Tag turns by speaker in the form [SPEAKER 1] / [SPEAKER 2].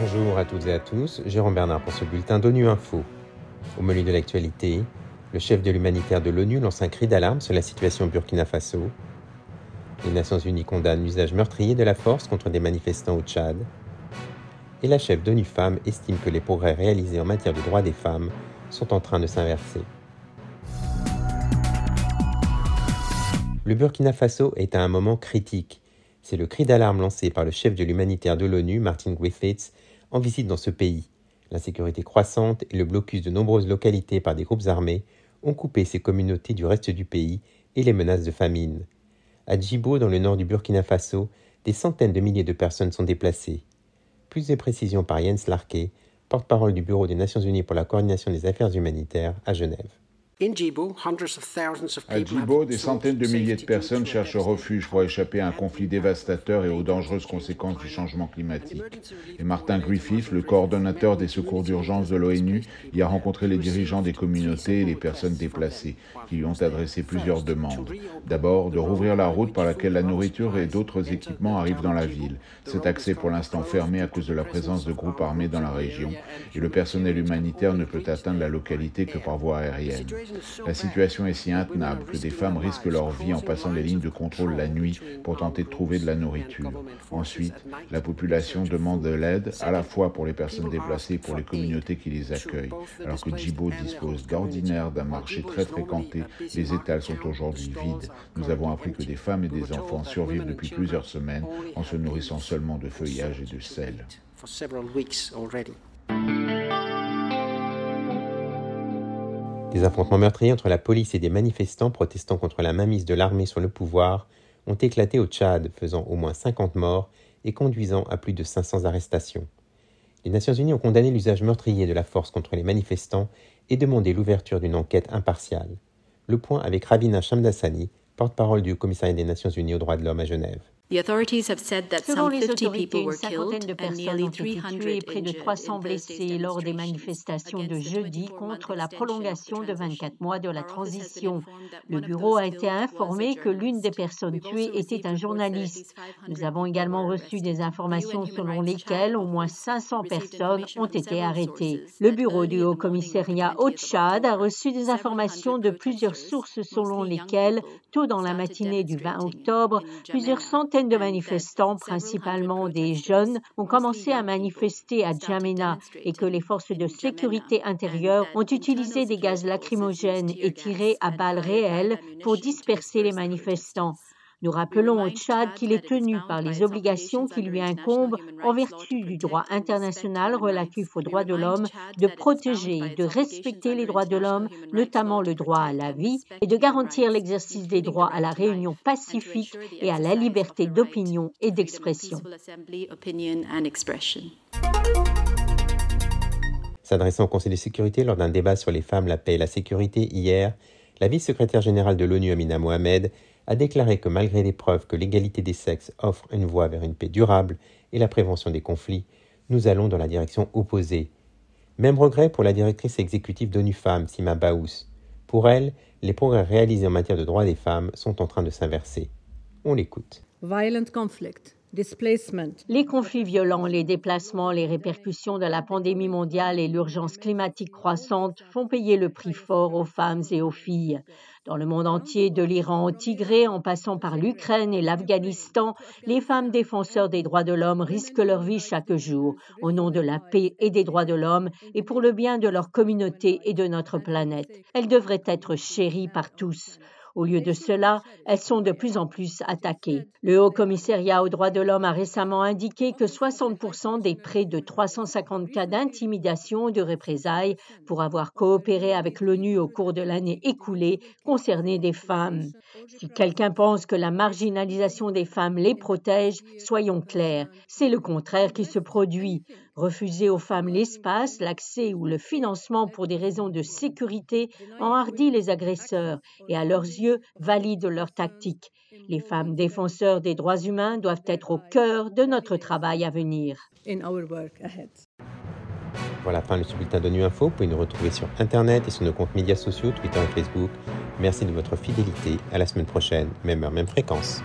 [SPEAKER 1] Bonjour à toutes et à tous, Jérôme Bernard pour ce bulletin d'ONU Info. Au menu de l'actualité, le chef de l'humanitaire de l'ONU lance un cri d'alarme sur la situation au Burkina Faso. Les Nations Unies condamnent l'usage meurtrier de la force contre des manifestants au Tchad. Et la chef d'ONU Femmes estime que les progrès réalisés en matière de droits des femmes sont en train de s'inverser. Le Burkina Faso est à un moment critique. C'est le cri d'alarme lancé par le chef de l'humanitaire de l'ONU, Martin Griffiths, en visite dans ce pays. L'insécurité croissante et le blocus de nombreuses localités par des groupes armés ont coupé ces communautés du reste du pays et les menaces de famine. À Djibo, dans le nord du Burkina Faso, des centaines de milliers de personnes sont déplacées. Plus de précisions par Jens Larke, porte-parole du Bureau des Nations Unies pour la coordination des affaires humanitaires à Genève.
[SPEAKER 2] À Djibo, des centaines de milliers de personnes cherchent refuge pour échapper à un conflit dévastateur et aux dangereuses conséquences du changement climatique. Et Martin Griffith, le coordonnateur des secours d'urgence de l'ONU, y a rencontré les dirigeants des communautés et les personnes déplacées, qui lui ont adressé plusieurs demandes. D'abord, de rouvrir la route par laquelle la nourriture et d'autres équipements arrivent dans la ville. Cet accès est pour l'instant fermé à cause de la présence de groupes armés dans la région, et le personnel humanitaire ne peut atteindre la localité que par voie aérienne. La situation est si intenable que des femmes risquent leur vie en passant les lignes de contrôle la nuit pour tenter de trouver de la nourriture. Ensuite, la population demande de l'aide à la fois pour les personnes déplacées et pour les communautés qui les accueillent. Alors que Djibo dispose d'ordinaire d'un marché très fréquenté, les étals sont aujourd'hui vides. Nous avons appris que des femmes et des enfants survivent depuis plusieurs semaines en se nourrissant seulement de feuillage et de sel.
[SPEAKER 1] Des affrontements meurtriers entre la police et des manifestants protestant contre la mainmise de l'armée sur le pouvoir ont éclaté au Tchad, faisant au moins 50 morts et conduisant à plus de 500 arrestations. Les Nations Unies ont condamné l'usage meurtrier de la force contre les manifestants et demandé l'ouverture d'une enquête impartiale. Le point avec Rabina Shamdasani, porte-parole du Commissariat des Nations Unies aux droits de l'homme à Genève.
[SPEAKER 3] Selon les autorités, une cinquantaine de personnes ont été tuées et près de 300 blessés lors des manifestations de jeudi contre la prolongation de 24 mois de la transition. Le bureau a été informé que l'une des personnes tuées était un journaliste. Nous avons également reçu des informations selon lesquelles au moins 500 personnes ont été arrêtées. Le bureau du Haut-Commissariat au Tchad a reçu des informations de plusieurs sources selon lesquelles, tôt dans la matinée du 20 octobre, plusieurs centaines de manifestants, principalement des jeunes, ont commencé à manifester à Djamena et que les forces de sécurité intérieure ont utilisé des gaz lacrymogènes et tiré à balles réelles pour disperser les manifestants. Nous rappelons au Tchad qu'il est tenu par les obligations qui lui incombent en vertu du droit international relatif aux droits de l'homme de protéger et de respecter les droits de l'homme, notamment le droit à la vie, et de garantir l'exercice des droits à la réunion pacifique et à la liberté d'opinion et d'expression.
[SPEAKER 1] S'adressant au Conseil de sécurité lors d'un débat sur les femmes, la paix la sécurité hier, la vice-secrétaire générale de l'ONU, Amina Mohamed, a déclaré que malgré les preuves que l'égalité des sexes offre une voie vers une paix durable et la prévention des conflits, nous allons dans la direction opposée. Même regret pour la directrice exécutive d'ONU Femmes, Sima Baous. Pour elle, les progrès réalisés en matière de droits des femmes sont en train de s'inverser. On l'écoute.
[SPEAKER 3] Les conflits violents, les déplacements, les répercussions de la pandémie mondiale et l'urgence climatique croissante font payer le prix fort aux femmes et aux filles. Dans le monde entier, de l'Iran au Tigré, en passant par l'Ukraine et l'Afghanistan, les femmes défenseurs des droits de l'homme risquent leur vie chaque jour, au nom de la paix et des droits de l'homme, et pour le bien de leur communauté et de notre planète. Elles devraient être chéries par tous. Au lieu de cela, elles sont de plus en plus attaquées. Le Haut Commissariat aux droits de l'homme a récemment indiqué que 60% des près de 350 cas d'intimidation de représailles pour avoir coopéré avec l'ONU au cours de l'année écoulée concernaient des femmes. Si quelqu'un pense que la marginalisation des femmes les protège, soyons clairs, c'est le contraire qui se produit. Refuser aux femmes l'espace, l'accès ou le financement pour des raisons de sécurité enhardit les agresseurs et à leurs yeux valide leur tactique. Les femmes défenseurs des droits humains doivent être au cœur de notre travail à venir.
[SPEAKER 1] Voilà fin du bulletin de Nu Info. Vous pouvez nous retrouver sur Internet et sur nos comptes médias sociaux, Twitter et Facebook. Merci de votre fidélité. À la semaine prochaine, même heure, même fréquence.